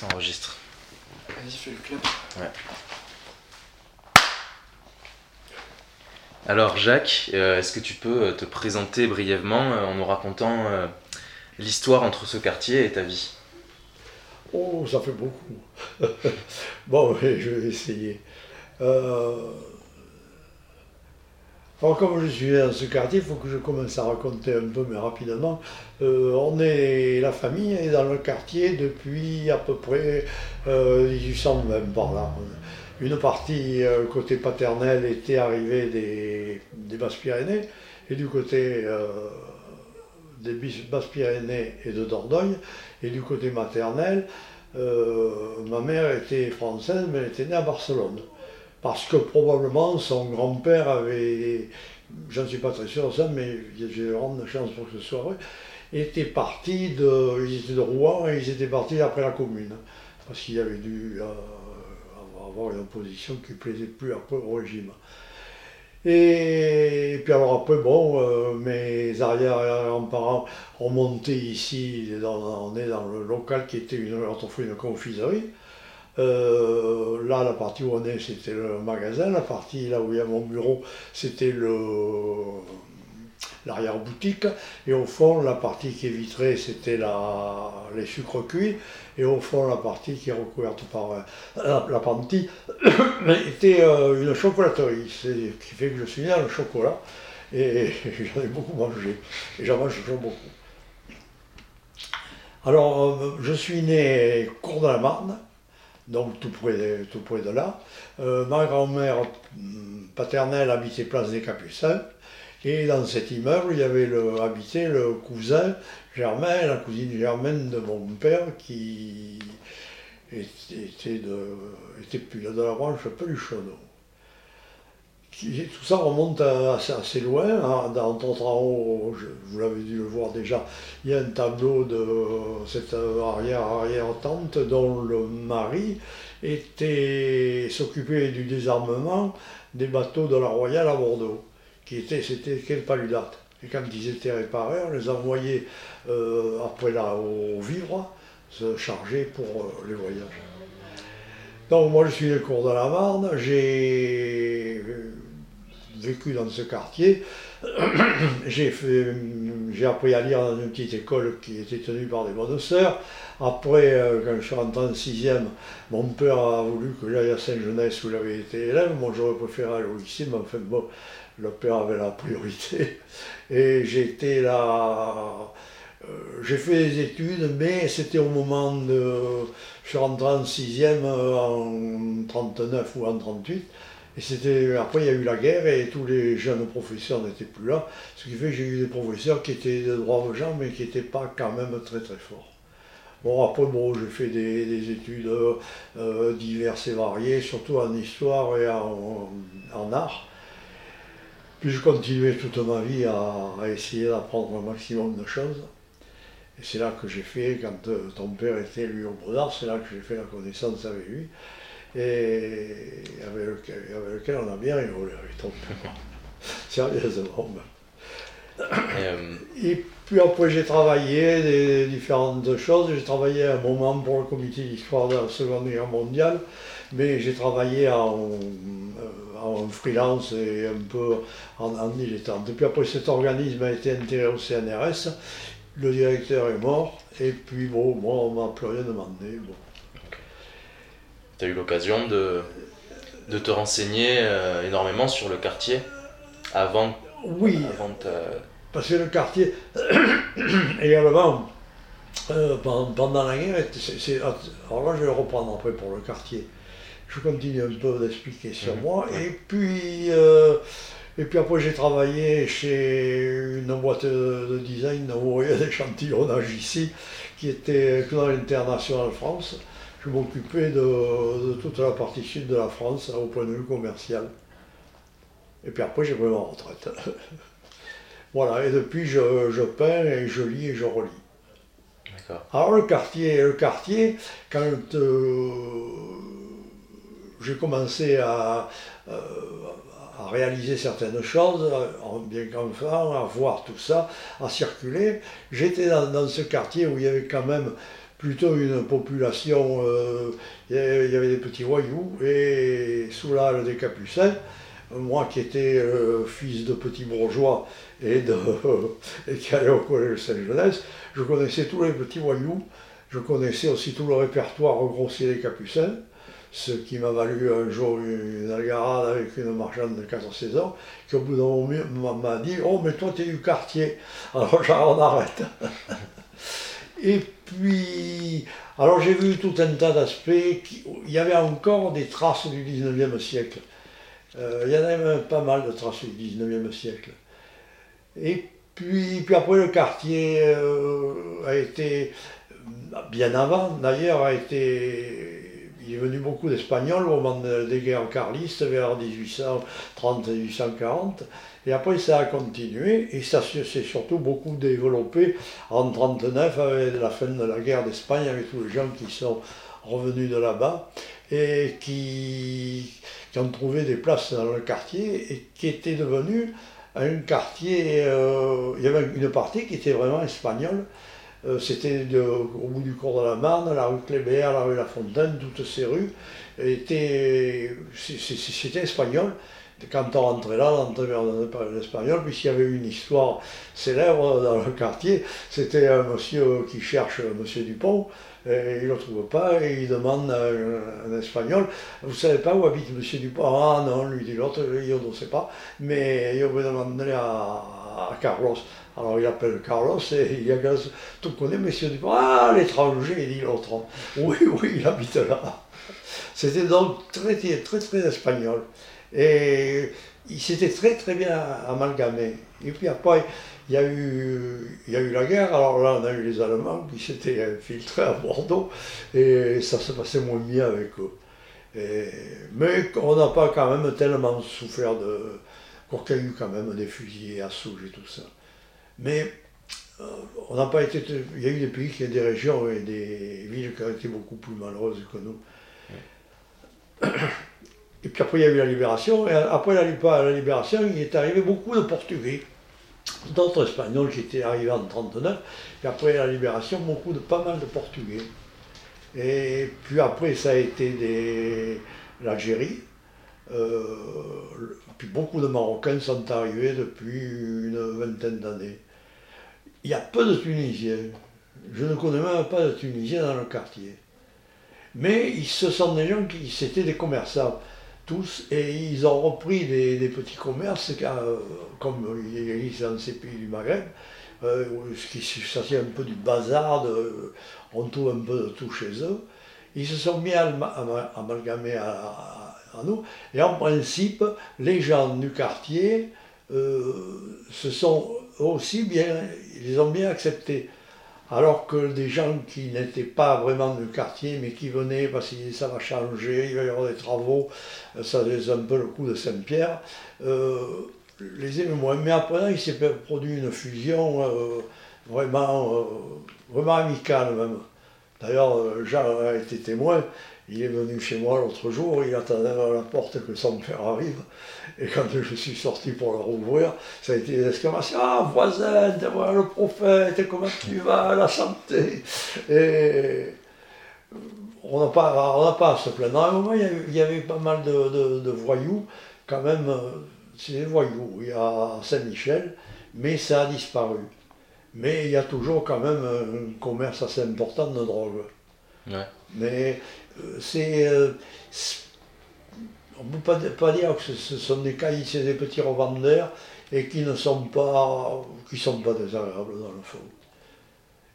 Ça enregistre. Vas-y, fais le clap. Ouais. Alors Jacques, euh, est-ce que tu peux euh, te présenter brièvement euh, en nous racontant euh, l'histoire entre ce quartier et ta vie? Oh, ça fait beaucoup. bon, oui, je vais essayer. Alors, comme je suis dans ce quartier, il faut que je commence à raconter un peu, mais rapidement. Euh, on est, la famille est dans le quartier depuis à peu près euh, 1820 par là. Une partie, euh, côté paternel, était arrivée des, des Basses-Pyrénées, et du côté euh, des Basses-Pyrénées et de Dordogne, et du côté maternel, ma mère était française, mais elle était née à Barcelone. Parce que probablement son grand-père avait, j'en suis pas très sûr ça, mais j'ai grande chance pour que ce soit vrai, était parti de, ils étaient de Rouen et ils étaient partis après la commune. Parce qu'il avait dû euh, avoir une opposition qui plaisait plus après au régime. Et, puis alors après, bon, euh, mes arrière-grands-parents ont monté ici, on est dans le local qui était une, autrefois une confiserie. Euh, là, la partie où on est, c'était le magasin. La partie là où il y a mon bureau, c'était le l'arrière-boutique. Et au fond, la partie qui est vitrée, c'était la, les sucres cuits. Et au fond, la partie qui est recouverte par euh, la, pantille était euh, une chocolaterie. C'est ce qui fait que je suis né dans le chocolat. Et j'en ai beaucoup mangé. Et j'en mange toujours beaucoup. Alors, je suis né Cour de la Marne, donc tout près de, là. Euh, ma grand-mère hum, paternelle habitait Place des Capucins. Et dans cet immeuble, il y avait habité le cousin Germain, la cousine Germaine de mon père, qui était, de, était de la branche Peluchonneau. Tout ça remonte assez, loin. hein. Dans je- vous l'avez dû le voir déjà, il y a un tableau de cette arrière-arrière-tante dont le mari était s'occupait du désarmement des bateaux de la Royale à Bordeaux, qui était c'était quel paludate. Et quand ils étaient réparés, on les envoyait euh, après là au vivre se charger pour euh, les voyages. Donc moi je suis le cours de la Marne, j'ai euh, vécu dans ce quartier, j'ai appris à lire dans une petite école qui était tenue par des bonnes sœurs. Après, euh, quand je suis rentré en sixième, mon père a voulu que j'aille à Saint-Jeunesse où il avait été élève. Moi j'aurais préféré aller au lycée, mais enfin bon, le père avait la priorité. Et j'étais là. euh, j'ai fait des études, mais c'était au moment de. Je suis rentré en sixième euh, en 39 ou en 38. Et après, il y a eu la guerre et tous les jeunes professeurs n'étaient plus là. Ce qui fait que j'ai eu des professeurs qui étaient de braves gens, mais qui n'étaient pas quand même très très forts. Bon, après, bon, j'ai fait des, des études euh, diverses et variées, surtout en histoire et en, art. Puis je continuais toute ma vie à, essayer d'apprendre un maximum de choses. Et c'est là que j'ai fait, quand euh, ton père était lui au Brodard, c'est là que j'ai fait la connaissance avec lui. Et avec lequel, avec lequel on a bien rigolé avec ton père. Sérieusement. ben. Et, euh, Et puis après, j'ai travaillé des différentes choses. J'ai travaillé un moment pour le comité d'histoire de la Seconde Guerre mondiale, mais j'ai travaillé en, euh, en freelance et un peu en, en dilettante. Et puis après, cet organisme a été intégré au CNRS. Le directeur est mort, et puis bon, moi, on m'a plus rien demandé. Bon. Tu as eu l'occasion de, de te renseigner euh, énormément sur le quartier avant, Oui, avant ta- Parce que le quartier, également, euh, pendant, la guerre, c'est- alors là je vais reprendre après pour le quartier. Je continue un peu d'expliquer sur Mhm. moi. Et puis, euh, et puis après j'ai travaillé chez une boîte de, de design d'envoyer d'échantillonnage ici, qui était Knoll International France. Je m'occupais de, de toute la partie sud de la France au point de vue commercial. Et puis après j'ai pris ma retraite. Voilà, et depuis je, je peins et je lis et je relis. Alors le quartier, le quartier quand euh, j'ai commencé à, euh, à réaliser certaines choses, en bien qu'enfant, à voir tout ça, à circuler, j'étais dans, dans ce quartier où il y avait quand même plutôt une population, euh, il y avait des petits voyous, et sous l'âle des Capucins, moi qui étais euh, fils de petits bourgeois et, qui allait au collège Saint-Jeunesse, je connaissais tous les petits voyous, je connaissais aussi tout le répertoire grossier des Capucins, ce qui m'a valu un jour une algarade avec une marchande de 14 ans, qui au bout d'un moment m'a dit Oh, mais toi, tu es du quartier. Alors, j'en arrête. Et puis, alors j'ai vu tout un tas d'aspects. Il y avait encore des traces du 19e siècle. Euh, il y en avait même pas mal de traces du 19e siècle. Et puis, puis après, le quartier euh, a été, bien avant d'ailleurs, a été il est venu beaucoup d'Espagnols au moment des guerres carlistes vers 1830-1840. Et après, ça a continué et ça s'est surtout beaucoup développé en 1939 avec la fin de la guerre d'Espagne, avec tous les gens qui sont revenus de là-bas et qui, ont trouvé des places dans le quartier et qui était devenu un quartier. Euh, il y avait une partie qui était vraiment espagnole euh, c'était au bout du cours de la Marne, la rue Clébert, la rue La Fontaine, toutes ces rues c'était espagnol. Quand on rentrait là, on entrait vers l'espagnol, puisqu'il y avait une histoire célèbre dans le quartier. C'était un monsieur qui cherche monsieur Dupont, et il ne le trouve pas, et il demande à un, espagnol Vous savez pas où habite monsieur Dupont? Ah non, lui dit l'autre, il ne sait pas, mais il va demander à, Carlos. Alors il appelle Carlos et il y a tout connaît, monsieur Dupont? Ah, l'étranger, dit l'autre. Oui, oui, il habite là. C'était donc très, très, très espagnol. Et il s'était très, très bien amalgamé. Et puis après, il y, a eu, il y a eu la guerre, alors là on a eu les Allemands qui s'étaient infiltrés à Bordeaux et ça se passait moins bien avec eux. mais on n'a pas quand même tellement souffert de. y a eu quand même des fusillés à Souge et tout ça. Mais euh, on n'a pas été. Il y a eu des pays, qui, des régions et des villes qui ont été beaucoup plus malheureuses que nous. Et puis après, il y a eu la libération. Et après la, libération, il est arrivé beaucoup de Portugais, d'autres Espagnols qui étaient arrivés en 1939. Et après la libération, beaucoup de, pas mal de Portugais. Et puis après, ça a été l'Algérie. Euh, puis beaucoup de Marocains sont arrivés depuis une vingtaine d'années. Il y a peu de Tunisiens. Je ne connais même pas de Tunisiens dans le quartier. Mais ce sont des gens qui, c'était des commerçants, et ils ont repris des, petits commerces, euh, comme il existe dans ces pays du Maghreb, euh, ce qui s'agit un peu du bazar, on trouve un peu de tout chez eux. Ils se sont mis à amalgamer à, nous, et en principe, les gens du quartier euh, se sont aussi bien, ils ont bien accepté. Alors que des gens qui n'étaient pas vraiment du quartier, mais qui venaient parce que ça va changer, il va y avoir des travaux, ça faisait un peu le coup de Saint-Pierre, euh, les aimaient moins. Mais après, il s'est produit une fusion euh, vraiment, vraiment amicale même. D'ailleurs, Jean a été témoin, il est venu chez moi l'autre jour, il attendait à la porte que son père arrive. Et quand je suis sorti pour le rouvrir, ça a été des exclamations Ah, voisin, voilà le prophète, comment tu vas, la santé Et on n'a pas, pas à se plaindre. À un moment, il y avait, pas mal de, voyous, quand même, c'est des voyous, il y a Saint-Michel, mais ça a disparu. Mais il y a toujours quand même un commerce assez important de drogue. Mais euh, c'est. Euh, on ne peut pas, dire que ce sont des caïds, c'est des petits revendeurs et qui ne sont pas, qui sont pas désagréables dans le fond.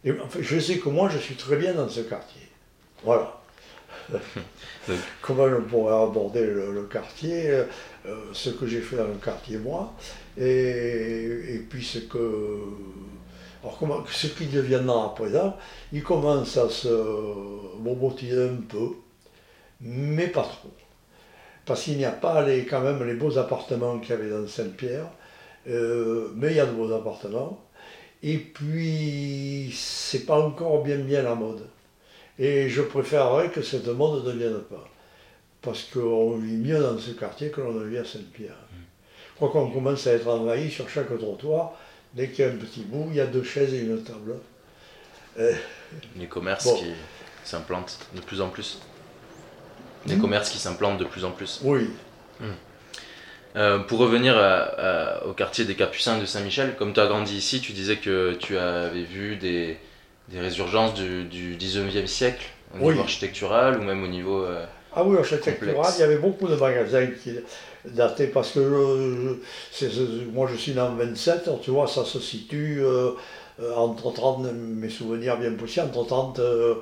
Et, je sais que moi, je suis très bien dans ce quartier. Voilà. Comment je pourrais aborder le, quartier, euh, ce que j'ai fait dans le quartier moi, et, puis ce que. Alors, comment, ce qui deviendra à présent, il commence à se bobotiser un peu, mais pas trop parce qu'il n'y a pas les, quand même les beaux appartements qu'il y avait dans Saint-Pierre, euh, mais il y a de beaux appartements. Et puis, c'est pas encore bien bien la mode. Et je préférerais que cette mode ne vienne pas. Parce qu'on vit mieux dans ce quartier que l'on ne vit à Saint-Pierre. Je crois qu'on commence à être envahi sur chaque trottoir. Dès qu'il y a un petit bout, il y a deux chaises et une table. Euh, Les commerces Bon. qui s'implantent de plus en plus. Hmm. commerces qui s'implantent de plus en plus. oui, Euh, pour revenir à- à- au quartier des Capucins de Saint-Michel, comme tu as grandi ici, tu disais que tu avais vu des, des résurgences du, du 19e siècle au Oui. niveau architectural ou même au niveau. euh, Ah oui, architectural, Complexe. il y avait beaucoup de magasins qui dataient parce que c'est- moi je suis né en 27, alors tu vois, ça se situe euh, euh, entre 30, mes souvenirs bien poussés, entre 30 euh,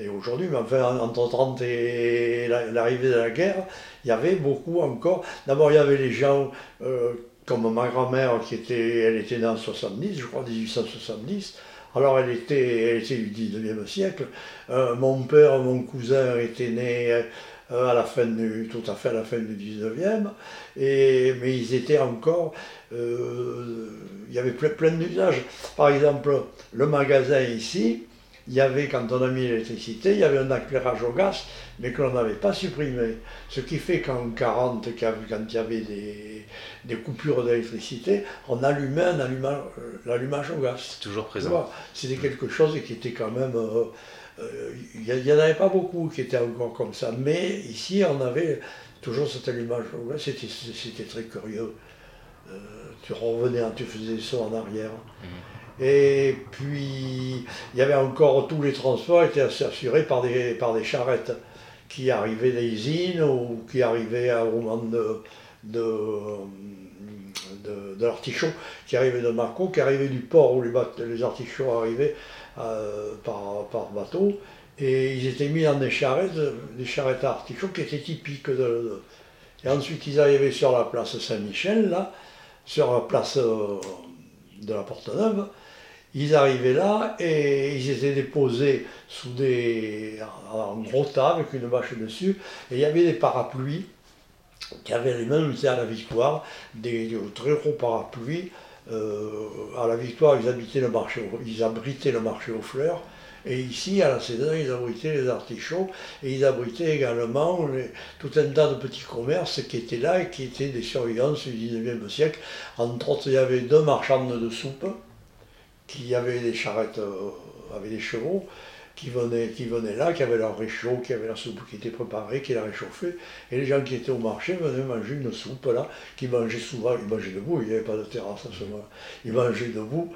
et aujourd'hui, mais enfin entre 30 et la- l'arrivée de la guerre, il y avait beaucoup encore. D'abord, il y avait les gens euh, comme ma grand-mère qui était, elle était en 70, je crois 1870. Alors elle était, elle était du 19e siècle. Euh, mon père, mon cousin était né euh, à la fin du, tout à fait à la fin du 19e, et, mais ils étaient encore, euh, il y avait plein, plein d'usages. Par exemple, le magasin ici, il y avait, quand on a mis l'électricité, il y avait un éclairage au gaz, mais que l'on n'avait pas supprimé. Ce qui fait qu'en 40, quand il y avait des, des coupures d'électricité, on allumait euh, l'allumage au gaz. c'est toujours présent. C'était quelque chose qui était quand même. euh, euh, Il n'y en avait pas beaucoup qui étaient encore comme ça. Mais ici, on avait toujours cette allumage. C'était très curieux. Euh, tu revenais, tu faisais ça en arrière. Et puis, il y avait encore tous les transports étaient assurés par des, par des charrettes qui arrivaient des usines ou qui arrivaient au moment de, de, de, de l'artichaut, qui arrivait de Marco, qui arrivait du port où les, les artichauts arrivaient euh, par, bateau. Et ils étaient mis dans des charrettes, des charrettes à artichauts qui étaient typiques Et ensuite, ils arrivaient sur la place Saint-Michel, là, sur la place euh, de la Porte-Neuve. Ils arrivaient là et ils étaient déposés sous des, en gros tas avec une bâche dessus. Et il y avait des parapluies qui avaient les mêmes à la Victoire, des très gros parapluies. Euh, à la Victoire, ils, habitaient le marché, ils abritaient le marché aux fleurs. Et ici, à la Cédin, ils abritaient les artichauts et ils abritaient également tout un tas de petits commerces qui étaient là et qui étaient des surveillances du 19e siècle. Entre autres, il y avait deux marchandes de soupe qui avaient des charrettes euh, avec des chevaux qui venaient, qui venaient là, qui avaient leur réchaud, qui avaient la soupe qui était préparée, qui la réchauffée. Et les gens qui étaient au marché venaient manger une soupe là, qui mangeaient souvent, ils mangeaient debout, il n'y avait pas de terrasse à ce moment-là. Ils mangeaient debout.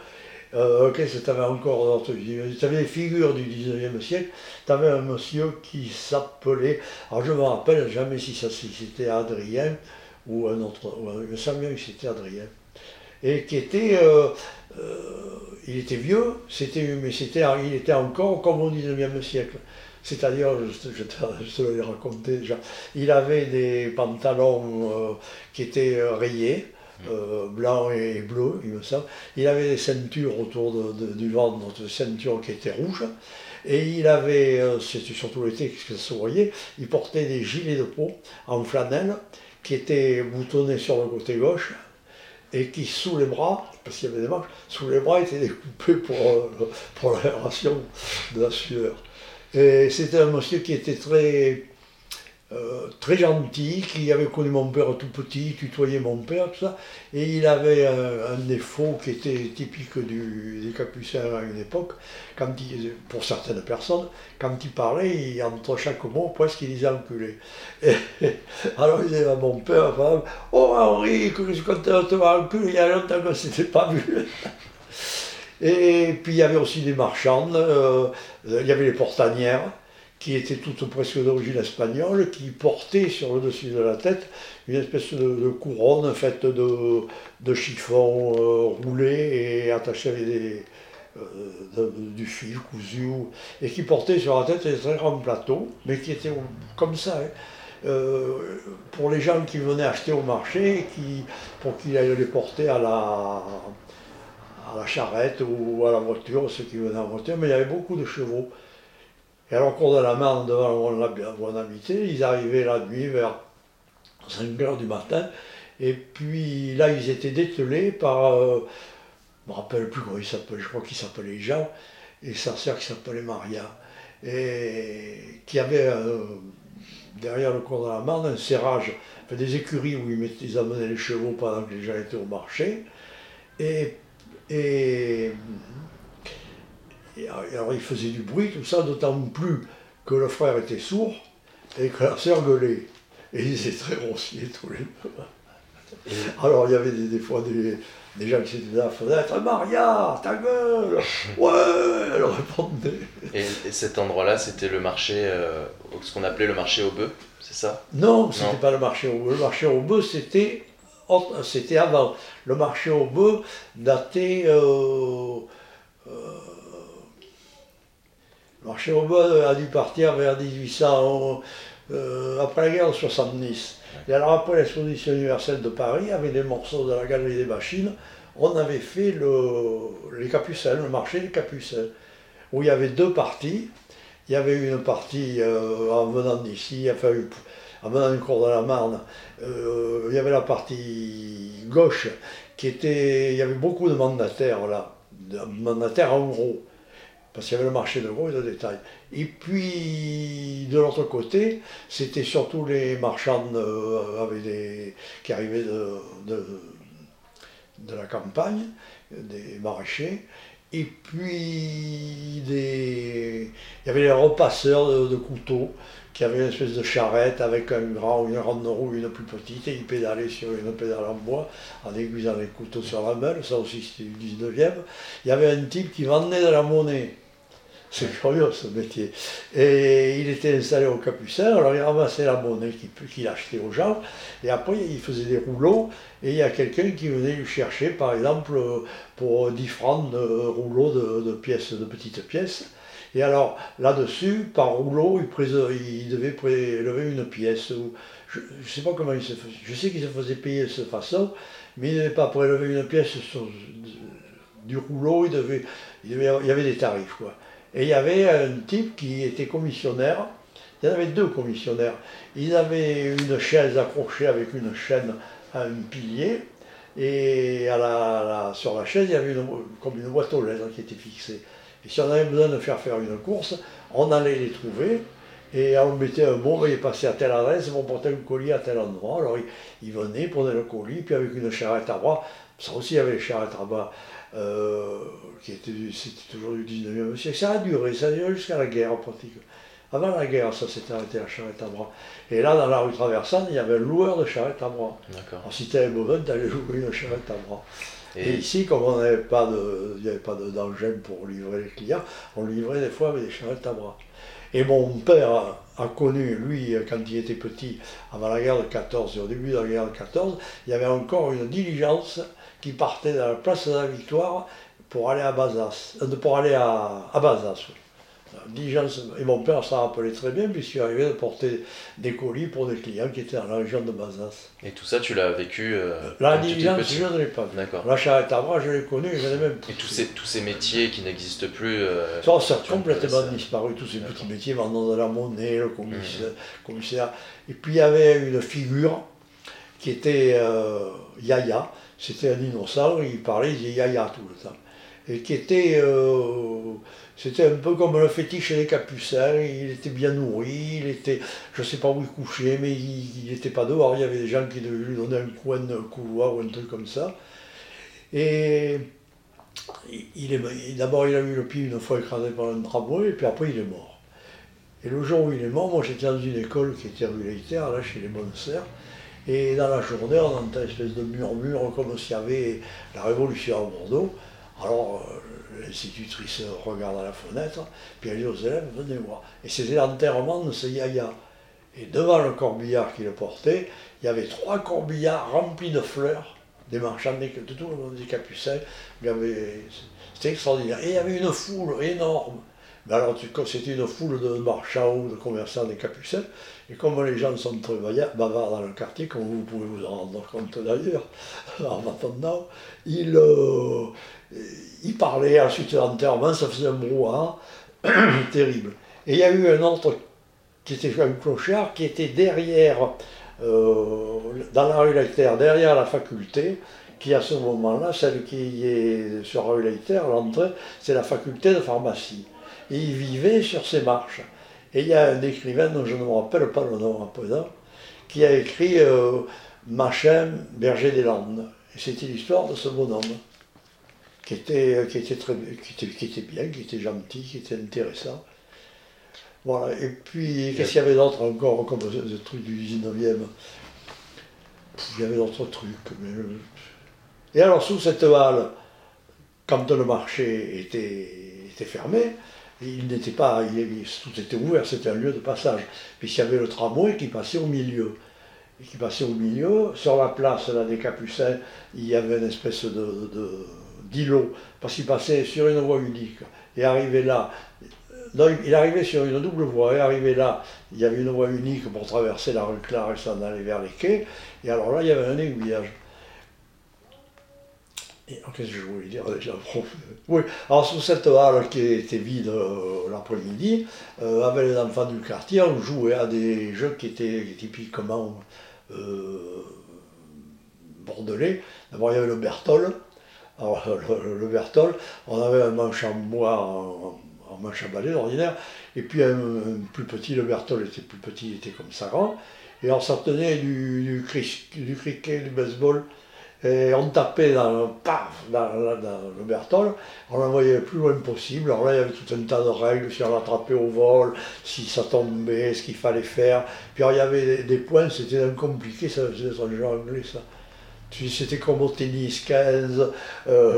Euh, Qu'est-ce que tu avais encore d'autre Tu avais des figures du 19e siècle. Tu avais un monsieur qui s'appelait, alors je ne me rappelle jamais si, ça- c'était Adrien ou un autre, me semble bien que c'était Adrien. Et qui était, euh, euh, il était vieux, c'était, mais c'était, il était encore comme au 19e siècle. C'est-à-dire, je, te- je te, je te l'ai raconté déjà, il avait des pantalons euh, qui étaient rayés, euh, blancs et bleus, il me semble. Il avait des ceintures autour de- de- du ventre, des ceintures qui étaient rouges. Et il avait, euh, c'était surtout l'été que ça se voyait, il portait des gilets de peau en flanelle qui étaient boutonnés sur le côté gauche et qui, sous les bras, parce qu'il y avait des manches, sous les bras étaient découpés pour, euh, pour l'aération de la sueur. Et c'était un monsieur qui était très, euh, très gentil, qui avait connu mon père tout petit, tutoyait mon père, tout ça. Et il avait un, un défaut qui était typique du- des capucins à une époque, quand il, pour certaines personnes, quand il parlait, il- entre chaque mot, presque il disait enculé. Alors il disait à mon père, Oh Henri, que je suis content de te voir enculé, il y a longtemps qu'on ne pas vu. Et puis il y avait aussi des marchandes, euh, il y avait les portanières, qui étaient toutes presque d'origine espagnole, qui portaient sur le dessus de la tête une espèce de, couronne faite de, de chiffon euh, roulé et attaché avec euh, du fil cousu, ou- et qui portaient sur la tête des très grands plateaux, mais qui étaient comme ça. hein. Euh, pour les gens qui venaient acheter au marché, pour qu'ils aillent les porter à la, à la charrette ou à la voiture, ceux qui venaient en voiture, mais il y avait beaucoup de chevaux. Et alors, cours de la Marne, devant où on, habitait, ils arrivaient la nuit vers 5 heures du matin, et puis là, ils étaient dételés par, euh, je ne me rappelle plus comment il s'appelait, je crois qu'il s'appelait Jean, et sa sœur qui s'appelait Maria, et qui avait euh, derrière le cours de la Marne un serrage, des écuries où ils, ils amenaient les chevaux pendant que les gens étaient au marché, et Et alors il faisait du bruit, tout ça, d'autant plus que le frère était sourd et que la sœur gueulait. Et ils étaient très grossiers tous les deux. Alors il y avait des, fois des, gens qui étaient à la fenêtre, Maria, ta gueule Ouais Elle répondait. Et, cet endroit-là, c'était le marché, euh, ce qu'on appelait le marché au bœuf, c'est ça? Non, c'était pas le marché au bœuf. Le marché au bœuf, c'était c'était avant. Le marché au bœuf datait. Euh, euh, marché au bœuf a dû partir vers 1800, euh, après la guerre de 70. Et alors, après l'exposition universelle de Paris, avec des morceaux de la galerie des machines, on avait fait le, les capucins, le marché des capucins, où il y avait deux parties. Il y avait une partie en venant d'ici, enfin, en venant du cours de la Marne, euh, il y avait la partie gauche qui était. Il y avait beaucoup de mandataires là, de mandataires en gros, parce qu'il y avait le marché de gros et de détail. Et puis de l'autre côté, c'était surtout les marchands euh, qui arrivaient de, de, la campagne, des maraîchers. Et puis il y avait les repasseurs de couteaux qui avait une espèce de charrette avec un grand, une grande roue, une plus petite, et il pédalait sur une pédale en bois en aiguisant les couteaux sur la meule, ça aussi c'était du 19e. Il y avait un type qui vendait de la monnaie. C'est curieux ce métier. Et il était installé au Capucin, alors il ramassait la monnaie qu'il achetait aux gens, et après il faisait des rouleaux, et il y a quelqu'un qui venait lui chercher, par exemple, pour 10 francs de rouleaux de, pièces, de petites pièces. Et alors, là-dessus, par rouleau, il, devait prélever une pièce. Je ne sais pas comment il se faisait. Je sais qu'il se faisait payer de cette façon, mais il ne devait pas prélever une pièce du rouleau, il, il, y avait des tarifs. Quoi. Et il y avait un type qui était commissionnaire. Il y en avait deux commissionnaires. Il avait une chaise accrochée avec une chaîne à un pilier. Et à la, sur la chaise, il y avait une, comme une boîte aux lettres qui était fixée. Et si on avait besoin de faire faire une course, on allait les trouver et on mettait un mot, il passait à telle adresse, on portait un colis à tel endroit. Alors il, venait, prenait le colis, puis avec une charrette à bras, ça aussi il y avait les charrettes à bras, euh, qui étaient, c'était toujours du 19e siècle. Ça a duré, ça a duré jusqu'à la guerre en pratique. Avant la guerre, ça s'est arrêté la charrette à bras. Et là, dans la rue traversante, il y avait un loueur de charrette à bras. Alors si tu avais besoin, tu allais louer une charrette à bras. Et, ici, comme on n'avait pas de, il n'y avait pas d'engin pour livrer les clients, on livrait des fois avec des charrettes à bras. Et mon père a, connu, lui, quand il était petit, avant la guerre de 14 et au début de la guerre de 14, il y avait encore une diligence qui partait de la place de la Victoire pour aller à Bazas, euh, pour aller à, à Bazas et mon père s'en rappelait très bien puisqu'il arrivait de porter des colis pour des clients qui étaient dans la région de Bazas. Et tout ça, tu l'as vécu euh, La diligence, je ne l'ai pas vu. D'accord. La charrette à bras, je l'ai connu, je l'ai même. Et tous ces, tous ces métiers qui n'existent plus euh, Ça, ça a complètement disparu, tous ces petits métiers, vendant de la monnaie, le commissaire, mmh. commissaire. Et puis il y avait une figure qui était euh, Yaya, c'était un innocent, il parlait, il disait Yaya tout le temps. Et qui était. C'était un peu comme le fétiche des capucins, il était bien nourri, il était, je ne sais pas où il couchait, mais il n'était pas dehors, il y avait des gens qui devaient lui donner un coin de couloir ou un truc comme ça. Et il d'abord il a eu le pied une fois écrasé par un tramway, et puis après il est mort. Et le jour où il est mort, moi j'étais dans une école qui était rue là chez les sœurs, et dans la journée on entend une espèce de murmure comme s'il y avait la révolution à Bordeaux. Alors euh, l'institutrice regarde à la fenêtre, puis elle dit aux élèves, venez voir. Et c'était l'enterrement de ce yaya. Et devant le corbillard qui le portait, il y avait trois corbillards remplis de fleurs, des marchands de tout le monde des capucins. C'était extraordinaire. Et il y avait une foule énorme. Mais alors, c'était une foule de marchands ou de commerçants des capucins. Et comme les gens sont très bavards dans le quartier, comme vous pouvez vous en rendre compte d'ailleurs, en attendant, ils, euh, il parlait, ensuite l'enterrement, ça faisait un brouhaha terrible. Et il y a eu un autre qui était un clochard qui était derrière, euh, dans la rue Leiter, derrière la faculté, qui à ce moment-là, celle qui est sur la rue Leiter, l'entrée, c'est la faculté de pharmacie. Et il vivait sur ces marches. Et il y a un écrivain dont je ne me rappelle pas le nom à présent, qui a écrit euh, Machin, berger des Landes. Et c'était l'histoire de ce bonhomme. qui était, qui, était très, qui, était, qui était bien, qui était gentil, qui était intéressant. Voilà, et puis qu'est-ce qu'il y avait d'autre encore comme ce, truc du 19e Il y avait d'autres trucs. Mais... Et alors sous cette halle, quand le marché était, était fermé, il n'était pas, il, tout était ouvert, c'était un lieu de passage. Puis il y avait le tramway qui passait au milieu. Et qui passait au milieu, sur la place des Capucins, il y avait une espèce de, d'îlot, parce qu'il passait sur une voie unique. Et arrivé là, il arrivait sur une double voie, et arrivé là, il y avait une voie unique pour traverser la rue Clare et s'en aller vers les quais, et alors là, il y avait un aiguillage. Qu'est-ce que je voulais dire déjà Oui, alors sous cette halle qui était vide euh, l'après-midi, euh, avec les enfants du quartier, on jouait à des jeux qui étaient typiquement euh, bordelais. D'abord, il y avait le Bertol. Alors, le, Bertol, on avait un manche en bois en, manche à balai ordinaire, et puis un, plus petit, le Bertol était plus petit, il était comme ça grand. Et on s'en tenait du cricket, du baseball et on tapait dans le, paf, dans, le Bertol, on l'envoyait le plus loin possible. Alors là, il y avait tout un tas de règles, si on l'attrapait au vol, si ça tombait, ce qu'il fallait faire. Puis il y avait des, points, c'était compliqué, ça faisait un jeu anglais, ça. C'était comme au tennis, 15,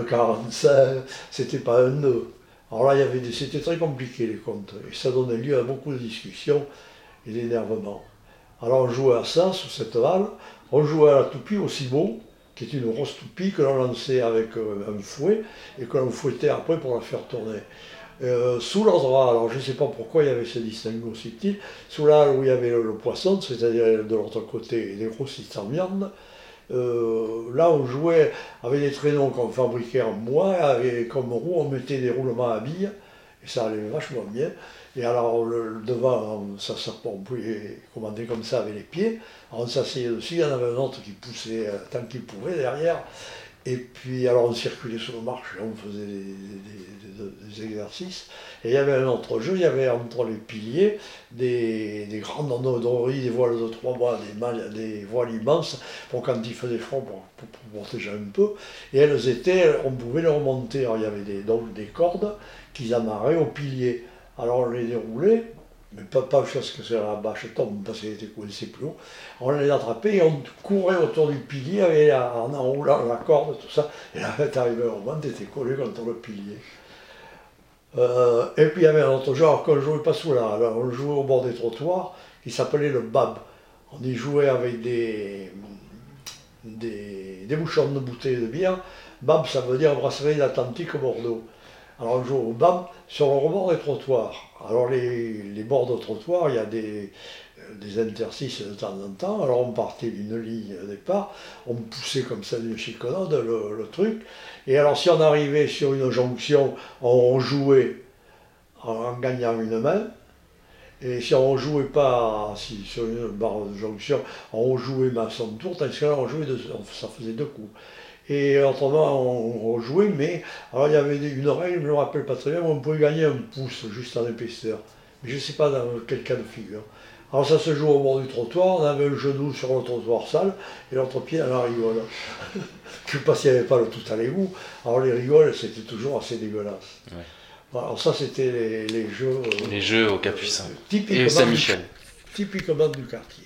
45, c'était pas un nœud. Alors là, c'était très compliqué les comptes, et ça donnait lieu à beaucoup de discussions et d'énervement. Alors on jouait à ça, sous cette halle, on jouait à la toupie aussi beau, qui est une grosse toupie que l'on lançait avec euh, un fouet et que l'on fouettait après pour la faire tourner. Euh, sous l'endroit, alors je ne sais pas pourquoi il y avait ce distinguo subtil, sous là où il y avait le, poisson, c'est-à-dire de l'autre côté des grossistes en viande, euh, là on jouait avec des traîneaux qu'on fabriquait en bois, et comme roue on mettait des roulements à billes, et ça allait vachement bien. Et alors le, devant, ça, ça, on pouvait commander comme ça avec les pieds. on s'asseyait dessus, il y en avait un autre qui poussait euh, tant qu'il pouvait derrière. Et puis alors on circulait sur le marché, on faisait des, exercices. Et il y avait un autre jeu, il y avait entre les piliers des, des grandes endroits, des voiles de trois mois, des, voiles immenses, pour quand il faisait froid, pour, pour, protéger un peu. Et elles étaient, on pouvait les remonter. Alors il y avait des cordes qu'ils amarraient aux piliers. Alors on les déroulait, mais pas, pas jusqu'à ce que la bâche tombe parce qu'elle était coincée plus haut. On les attrapait et on courait autour du pilier en enroulant la corde, tout ça. Et là, t'arrivais au moment, t'étais collé contre le pilier. Euh, et puis il y avait un autre genre qu'on ne jouait pas sous là, on jouait au bord des trottoirs, qui s'appelait le bab. On y jouait avec des, des, des bouchons de bouteilles de bière. Bab, ça veut dire brasserie d'Atlantique Bordeaux. Alors un jour BAM, sur le rebord des trottoirs. Alors les, bords de trottoirs, il y a des, des interstices de temps en temps. Alors on partait d'une ligne au départ, on poussait comme ça d'une chicanade le, le, truc. Et alors si on arrivait sur une jonction, on jouait en, gagnant une main. Et si on jouait pas sur une barre de jonction, on jouait à son tour, tandis que là on jouait, ça faisait deux coups. Et autrement, on, jouait, mais alors il y avait une règle, je ne me rappelle pas très bien, où on pouvait gagner un pouce juste en épaisseur. Mais je ne sais pas dans quel cas de figure. Alors ça se joue au bord du trottoir, on avait un genou sur le trottoir sale et l'autre pied dans la rigole. je ne sais pas s'il n'y avait pas le tout à l'égout. Alors les rigoles, c'était toujours assez dégueulasse. Alors ça, c'était les, jeux... Les jeux au Capucin. et Saint-Michel. Typiquement du quartier.